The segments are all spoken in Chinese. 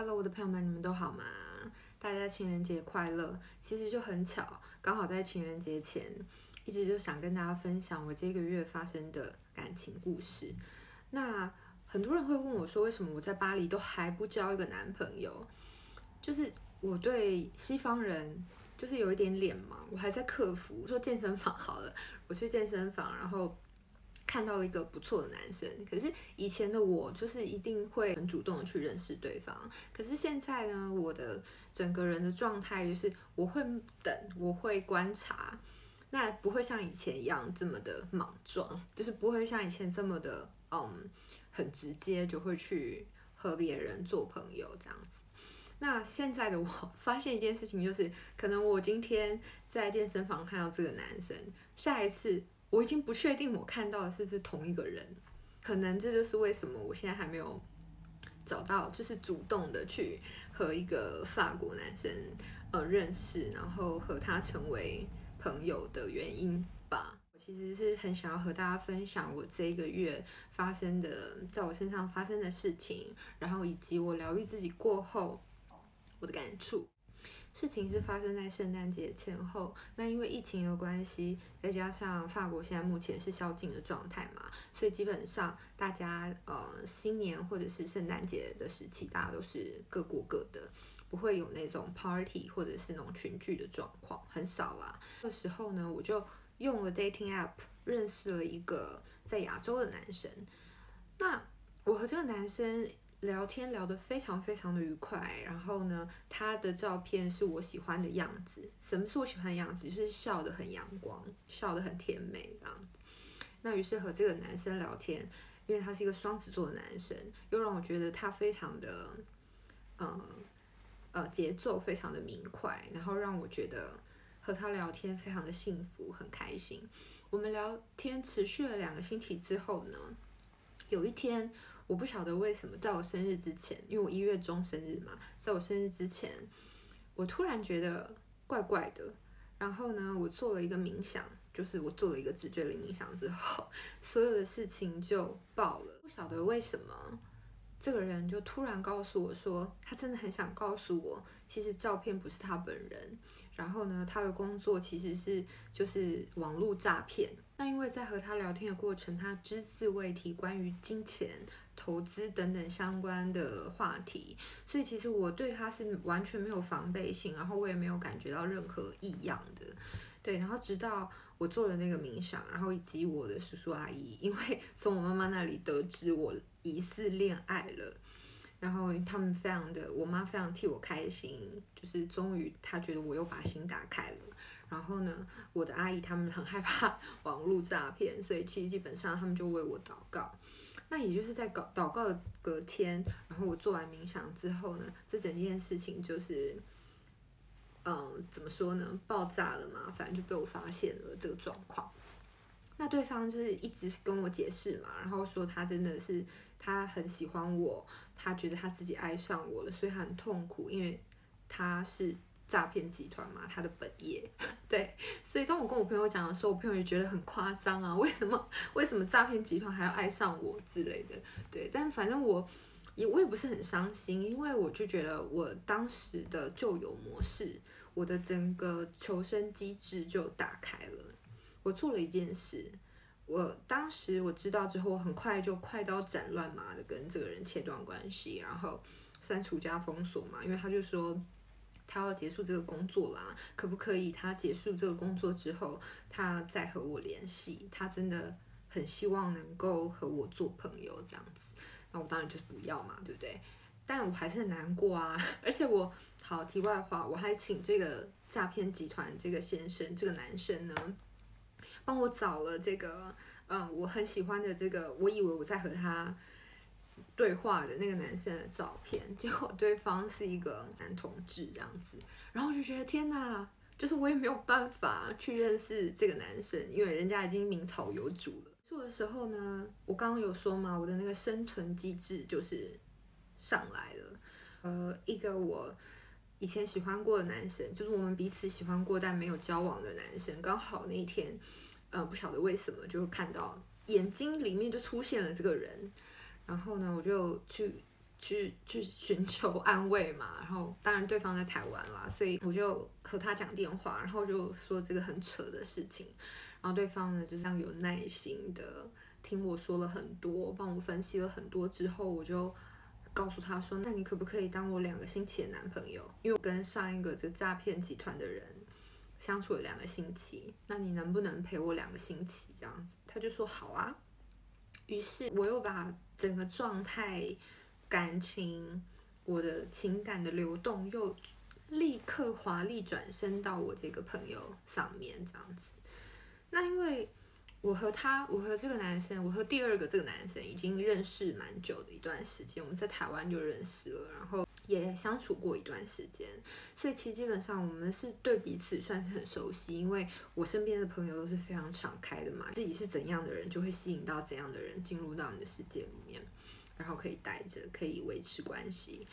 Hello，我的朋友们，你们都好吗？大家情人节快乐！其实就很巧，刚好在情人节前，一直就想跟大家分享我这个月发生的感情故事。那很多人会问我说，为什么我在巴黎都还不交一个男朋友？就是我对西方人就是有一点脸盲，我还在克服。说健身房好了，我去健身房，然后。看到了一个不错的男生，可是以前的我就是一定会很主动的去认识对方。可是现在呢，我的整个人的状态就是我会等，我会观察，那不会像以前一样这么的莽撞，就是不会像以前这么的嗯很直接就会去和别人做朋友这样子。那现在的我 发现一件事情，就是可能我今天在健身房看到这个男生，下一次。我已经不确定我看到的是不是同一个人，可能这就是为什么我现在还没有找到，就是主动的去和一个法国男生呃认识，然后和他成为朋友的原因吧。我其实是很想要和大家分享我这一个月发生的，在我身上发生的事情，然后以及我疗愈自己过后我的感触。事情是发生在圣诞节前后，那因为疫情的关系，再加上法国现在目前是宵禁的状态嘛，所以基本上大家呃新年或者是圣诞节的时期，大家都是各过各的，不会有那种 party 或者是那种群聚的状况，很少啦。那时候呢，我就用了 dating app 认识了一个在亚洲的男生，那我和这个男生。聊天聊得非常非常的愉快，然后呢，他的照片是我喜欢的样子。什么是我喜欢的样子？就是笑得很阳光，笑得很甜美这样子。那于是和这个男生聊天，因为他是一个双子座的男生，又让我觉得他非常的，呃呃，节奏非常的明快，然后让我觉得和他聊天非常的幸福，很开心。我们聊天持续了两个星期之后呢，有一天。我不晓得为什么，在我生日之前，因为我一月中生日嘛，在我生日之前，我突然觉得怪怪的。然后呢，我做了一个冥想，就是我做了一个直觉的冥想之后，所有的事情就爆了。不晓得为什么，这个人就突然告诉我说，他真的很想告诉我，其实照片不是他本人。然后呢，他的工作其实是就是网络诈骗。那因为在和他聊天的过程，他只字未提关于金钱。投资等等相关的话题，所以其实我对他是完全没有防备心，然后我也没有感觉到任何异样的，对。然后直到我做了那个冥想，然后以及我的叔叔阿姨，因为 从我妈妈那里得知我疑似恋爱了，然后他们非常的，我妈非常替我开心，就是终于她觉得我又把心打开了。然后呢，我的阿姨他们很害怕 网络诈骗，所以其实基本上他们就为我祷告。那也就是在祷祷告的隔天，然后我做完冥想之后呢，这整件事情就是，嗯，怎么说呢，爆炸了嘛，反正就被我发现了这个状况。那对方就是一直跟我解释嘛，然后说他真的是他很喜欢我，他觉得他自己爱上我了，所以他很痛苦，因为他是。诈骗集团嘛，他的本业，对，所以当我跟我朋友讲的时候，我朋友也觉得很夸张啊，为什么？为什么诈骗集团还要爱上我之类的？对，但反正我也我也不是很伤心，因为我就觉得我当时的旧有模式，我的整个求生机制就打开了。我做了一件事，我当时我知道之后，我很快就快刀斩乱麻的跟这个人切断关系，然后删除加封锁嘛，因为他就说。他要结束这个工作啦，可不可以？他结束这个工作之后，他再和我联系。他真的很希望能够和我做朋友这样子。那我当然就是不要嘛，对不对？但我还是很难过啊。而且我好题外话，我还请这个诈骗集团这个先生，这个男生呢，帮我找了这个嗯，我很喜欢的这个，我以为我在和他。对话的那个男生的照片，结果对方是一个男同志这样子，然后就觉得天哪，就是我也没有办法去认识这个男生，因为人家已经名草有主了。做的时候呢，我刚刚有说嘛，我的那个生存机制就是上来了。呃，一个我以前喜欢过的男生，就是我们彼此喜欢过但没有交往的男生，刚好那一天，呃，不晓得为什么就看到眼睛里面就出现了这个人。然后呢，我就去去去寻求安慰嘛，然后当然对方在台湾啦，所以我就和他讲电话，然后就说这个很扯的事情，然后对方呢就是这样有耐心的听我说了很多，帮我分析了很多之后，我就告诉他说，那你可不可以当我两个星期的男朋友？因为我跟上一个这个诈骗集团的人相处了两个星期，那你能不能陪我两个星期这样子？他就说好啊，于是我又把整个状态。感情，我的情感的流动又立刻华丽转身到我这个朋友上面，这样子。那因为我和他，我和这个男生，我和第二个这个男生已经认识蛮久的一段时间，我们在台湾就认识了，然后也相处过一段时间，所以其实基本上我们是对彼此算是很熟悉，因为我身边的朋友都是非常敞开的嘛，自己是怎样的人，就会吸引到怎样的人进入到你的世界里面。然后可以待着，可以维持关系，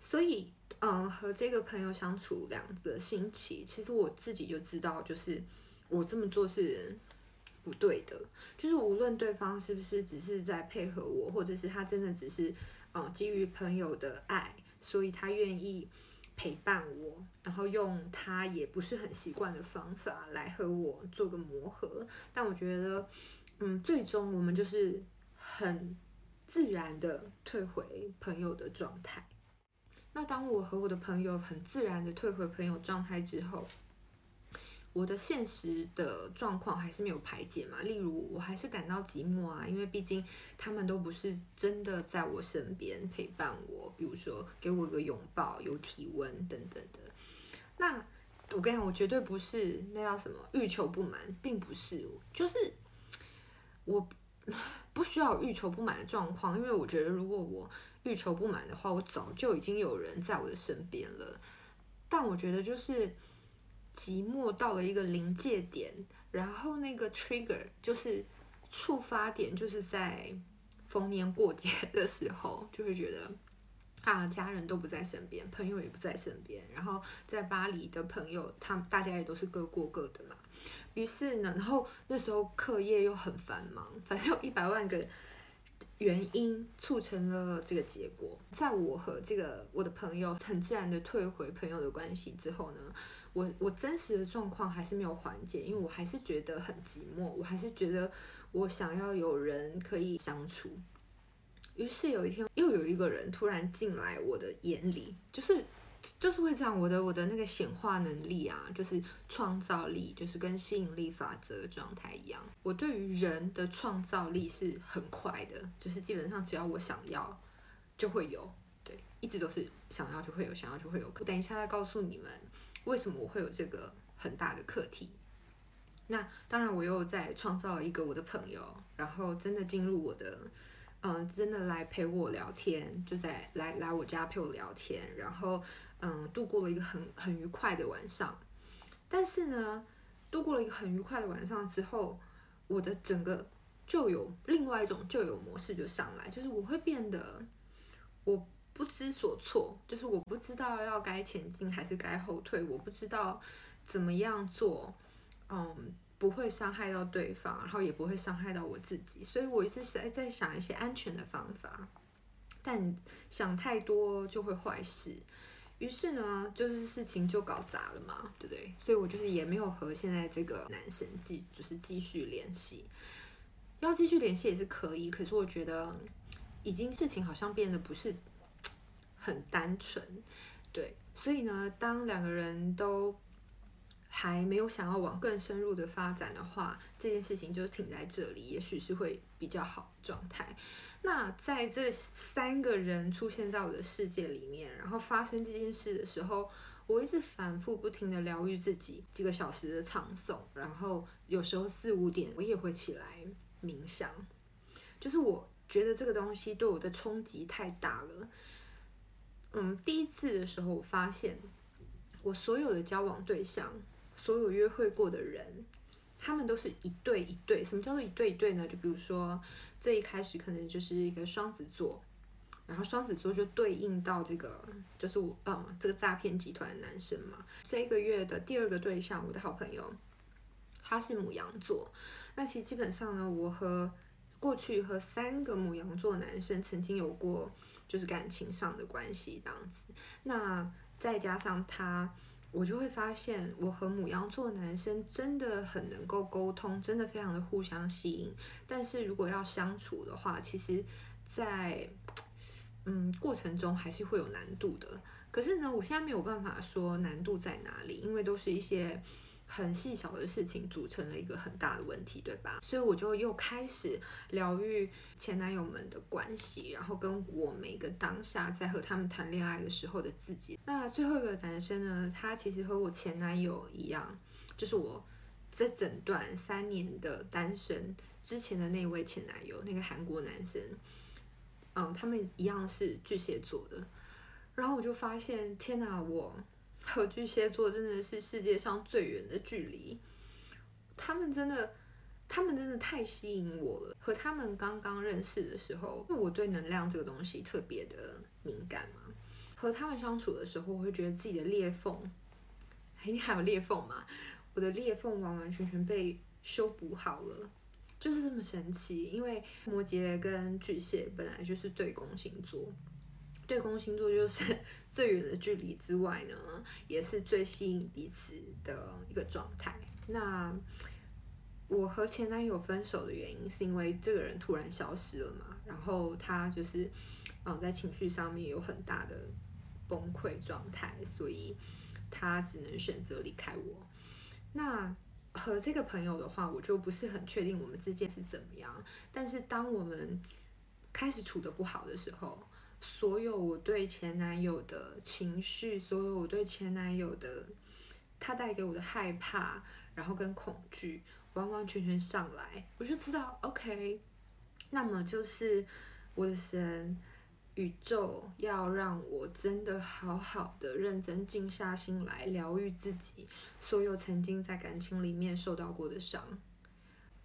所以，嗯，和这个朋友相处两个星期，其实我自己就知道，就是我这么做是不对的。就是无论对方是不是只是在配合我，或者是他真的只是，嗯，基于朋友的爱，所以他愿意陪伴我，然后用他也不是很习惯的方法来和我做个磨合。但我觉得，嗯，最终我们就是很。自然的退回朋友的状态。那当我和我的朋友很自然的退回朋友状态之后，我的现实的状况还是没有排解嘛。例如，我还是感到寂寞啊，因为毕竟他们都不是真的在我身边陪伴我，比如说给我一个拥抱、有体温等等的。那我跟你讲，我绝对不是那叫什么欲求不满，并不是，就是我。不需要欲求不满的状况，因为我觉得如果我欲求不满的话，我早就已经有人在我的身边了。但我觉得就是寂寞到了一个临界点，然后那个 trigger 就是触发点，就是在逢年过节 的时候，就会觉得啊，家人都不在身边，朋友也不在身边，然后在巴黎的朋友，他大家也都是各过各的嘛。于是呢，然后那时候课业又很繁忙，反正有一百万个原因促成了这个结果。在我和这个我的朋友很自然的退回朋友的关系之后呢，我我真实的状况还是没有缓解，因为我还是觉得很寂寞，我还是觉得我想要有人可以相处。于是有一天，又有一个人突然进来我的眼里，就是。就是会这样，我的我的那个显化能力啊，就是创造力，就是跟吸引力法则的状态一样。我对于人的创造力是很快的，就是基本上只要我想要，就会有。对，一直都是想要就会有，想要就会有。我等一下再告诉你们为什么我会有这个很大的课题。那当然，我又在创造一个我的朋友，然后真的进入我的。嗯，真的来陪我聊天，就在来来我家陪我聊天，然后嗯，度过了一个很很愉快的晚上。但是呢，度过了一个很愉快的晚上之后，我的整个旧有另外一种旧有模式就上来，就是我会变得我不知所措，就是我不知道要该前进还是该后退，我不知道怎么样做，嗯。不会伤害到对方，然后也不会伤害到我自己，所以我一直在在想一些安全的方法，但想太多就会坏事，于是呢，就是事情就搞砸了嘛，对不对？所以我就是也没有和现在这个男生继就是继续联系，要继续联系也是可以，可是我觉得已经事情好像变得不是很单纯，对，所以呢，当两个人都。还没有想要往更深入的发展的话，这件事情就停在这里，也许是会比较好状态。那在这三个人出现在我的世界里面，然后发生这件事的时候，我一直反复不停的疗愈自己，几个小时的唱诵，然后有时候四五点我也会起来冥想。就是我觉得这个东西对我的冲击太大了。嗯，第一次的时候我发现，我所有的交往对象。所有约会过的人，他们都是一对一对。什么叫做一对一对呢？就比如说，这一开始可能就是一个双子座，然后双子座就对应到这个，就是我，嗯，这个诈骗集团的男生嘛。这一个月的第二个对象，我的好朋友，他是母羊座。那其实基本上呢，我和过去和三个母羊座男生曾经有过。就是感情上的关系这样子。那再加上他，我就会发现我和母羊座男生真的很能够沟通，真的非常的互相吸引。但是如果要相处的话，其实在嗯过程中还是会有难度的。可是呢，我现在没有办法说难度在哪里，因为都是一些。很细小的事情组成了一个很大的问题，对吧？所以我就又开始疗愈前男友们的关系，然后跟我每个当下在和他们谈恋爱的时候的自己。那最后一个男生呢，他其实和我前男友一样，就是我这整段三年的单身之前的那位前男友，那个韩国男生，嗯，他们一样是巨蟹座的。然后我就发现，天哪，我。和巨蟹座真的是世界上最远的距离，他们真的，他们真的太吸引我了。和他们刚刚认识的时候，因为我对能量这个东西特别的敏感嘛，和他们相处的时候，我会觉得自己的裂缝，哎，你还有裂缝吗？我的裂缝完完全全被修补好了，就是这么神奇。因为摩羯跟巨蟹本来就是对宫星座。对宫星座就是 最远的距离之外呢，也是最吸引彼此的一个状态。那我和前男友分手的原因，是因为这个人突然消失了嘛，然后他就是嗯在情绪上面有很大的崩溃状态，所以他只能选择离开我。那和这个朋友的话，我就不是很确定我们之间是怎么样。但是当我们开始处得不好的时候，所有我对前男友的情绪，所有我对前男友的他带给我的害怕，然后跟恐惧，完完全全上来，我就知道，OK，那么就是我的神宇宙要让我真的好好的认真静下心来疗愈自己，所有曾经在感情里面受到过的伤，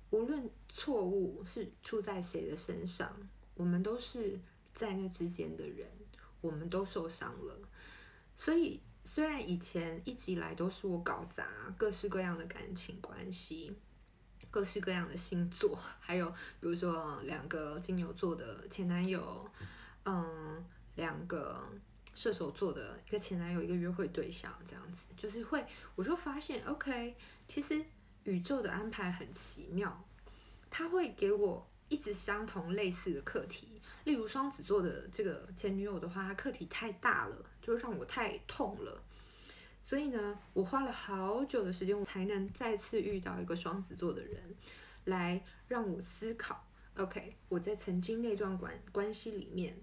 无论错误是出在谁的身上，我们都是。在那之间的人，我们都受伤了。所以，虽然以前一直以来都是我搞砸各式各样的感情关系，各式各样的星座，还有比如说两个金牛座的前男友，嗯，两个射手座的一个前男友，一个约会对象，这样子，就是会，我就发现，OK，其实宇宙的安排很奇妙，他会给我一直相同类似的课题。例如双子座的这个前女友的话，她课题太大了，就让我太痛了。所以呢，我花了好久的时间，我才能再次遇到一个双子座的人，来让我思考。OK，我在曾经那段关关系里面，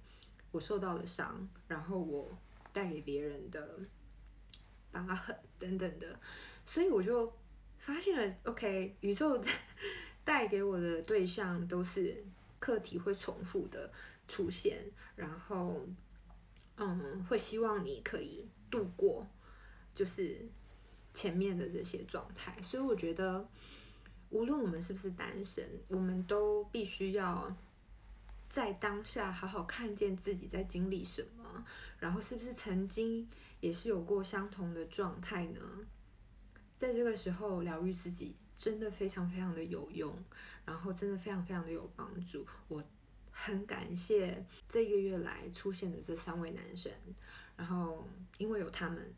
我受到了伤，然后我带给别人的疤痕等等的，所以我就发现了，OK，宇宙带给我的对象都是。课题会重复的出现，然后，嗯，会希望你可以度过，就是前面的这些状态。所以我觉得，无论我们是不是单身，我们都必须要在当下好好看见自己在经历什么，然后是不是曾经也是有过相同的状态呢？在这个时候疗愈自己，真的非常非常的有用。然后真的非常非常的有帮助，我很感谢这个月来出现的这三位男生，然后因为有他们，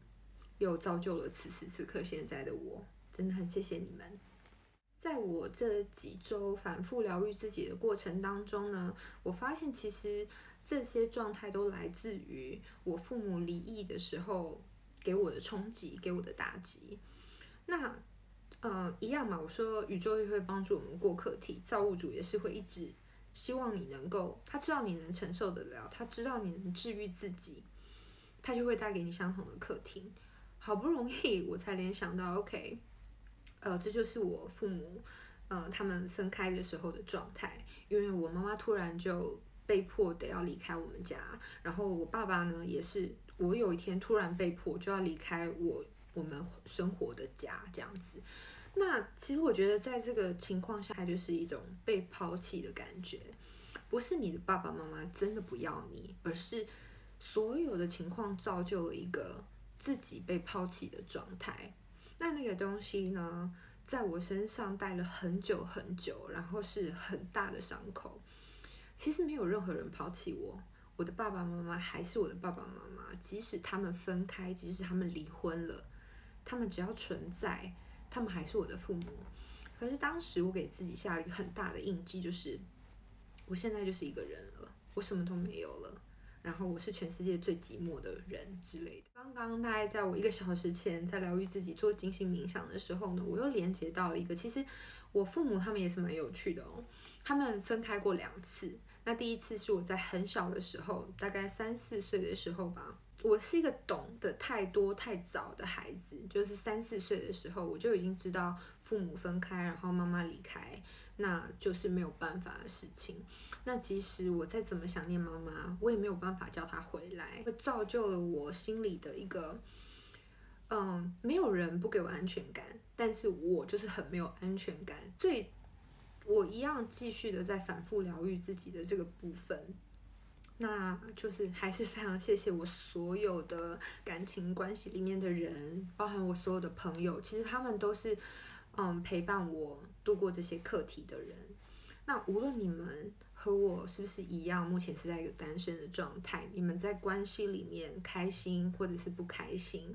又造就了此时此刻现在的我，真的很谢谢你们。在我这几周反复疗愈自己的过程当中呢，我发现其实这些状态都来自于我父母离异的时候给我的冲击，给我的打击。那呃，一样嘛。我说宇宙也会帮助我们过课题，造物主也是会一直希望你能够，他知道你能承受得了，他知道你能治愈自己，他就会带给你相同的课题。好不容易我才联想到，OK，呃，这就是我父母，呃，他们分开的时候的状态，因为我妈妈突然就被迫得要离开我们家，然后我爸爸呢，也是我有一天突然被迫就要离开我。我们生活的家这样子，那其实我觉得在这个情况下，它就是一种被抛弃的感觉，不是你的爸爸妈妈真的不要你，而是所有的情况造就了一个自己被抛弃的状态。那那个东西呢，在我身上待了很久很久，然后是很大的伤口。其实没有任何人抛弃我，我的爸爸妈妈还是我的爸爸妈妈，即使他们分开，即使他们离婚了，他们只要存在，他们还是我的父母。可是当时我给自己下了一个很大的印记，就是我现在就是一个人了，我什么都没有了，然后我是全世界最寂寞的人之类的。刚刚大概在我一个小时前在疗愈自己做静心冥想的时候呢，我又连接到了一个，其实我父母他们也是蛮有趣的哦，他们分开过两次。那第一次是我在很小的时候，大概三四岁的时候吧。我是一个懂得太多太早的孩子，就是三四岁的时候，我就已经知道父母分开，然后妈妈离开，那就是没有办法的事情。那即使我再怎么想念妈妈，我也没有办法叫她回来，会造就了我心里的一个，嗯，没有人不给我安全感，但是我就是很没有安全感，所以。我一样继续的在反复疗愈自己的这个部分，那就是还是非常谢谢我所有的感情关系里面的人，包含我所有的朋友，其实他们都是嗯陪伴我度过这些课题的人。那无论你们和我是不是一样，目前是在一个单身的状态，你们在关系里面开心或者是不开心。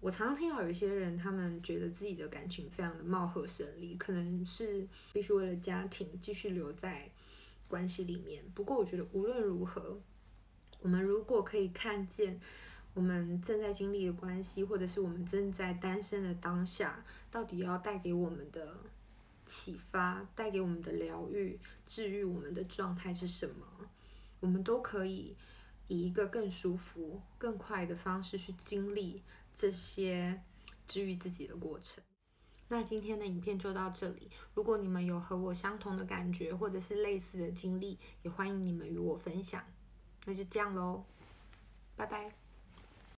我常常听到有一些人，他们觉得自己的感情非常的貌合神离，可能是必须为了家庭继续留在关系里面。不过，我觉得无论如何，我们如果可以看见我们正在经历的关系，或者是我们正在单身的当下，到底要带给我们的启发、带给我们的疗愈、治愈我们的状态是什么，我们都可以以一个更舒服、更快的方式去经历。这些治愈自己的过程。那今天的影片就到这里。如果你们有和我相同的感觉，或者是类似的经历，也欢迎你们与我分享。那就这样喽，拜拜。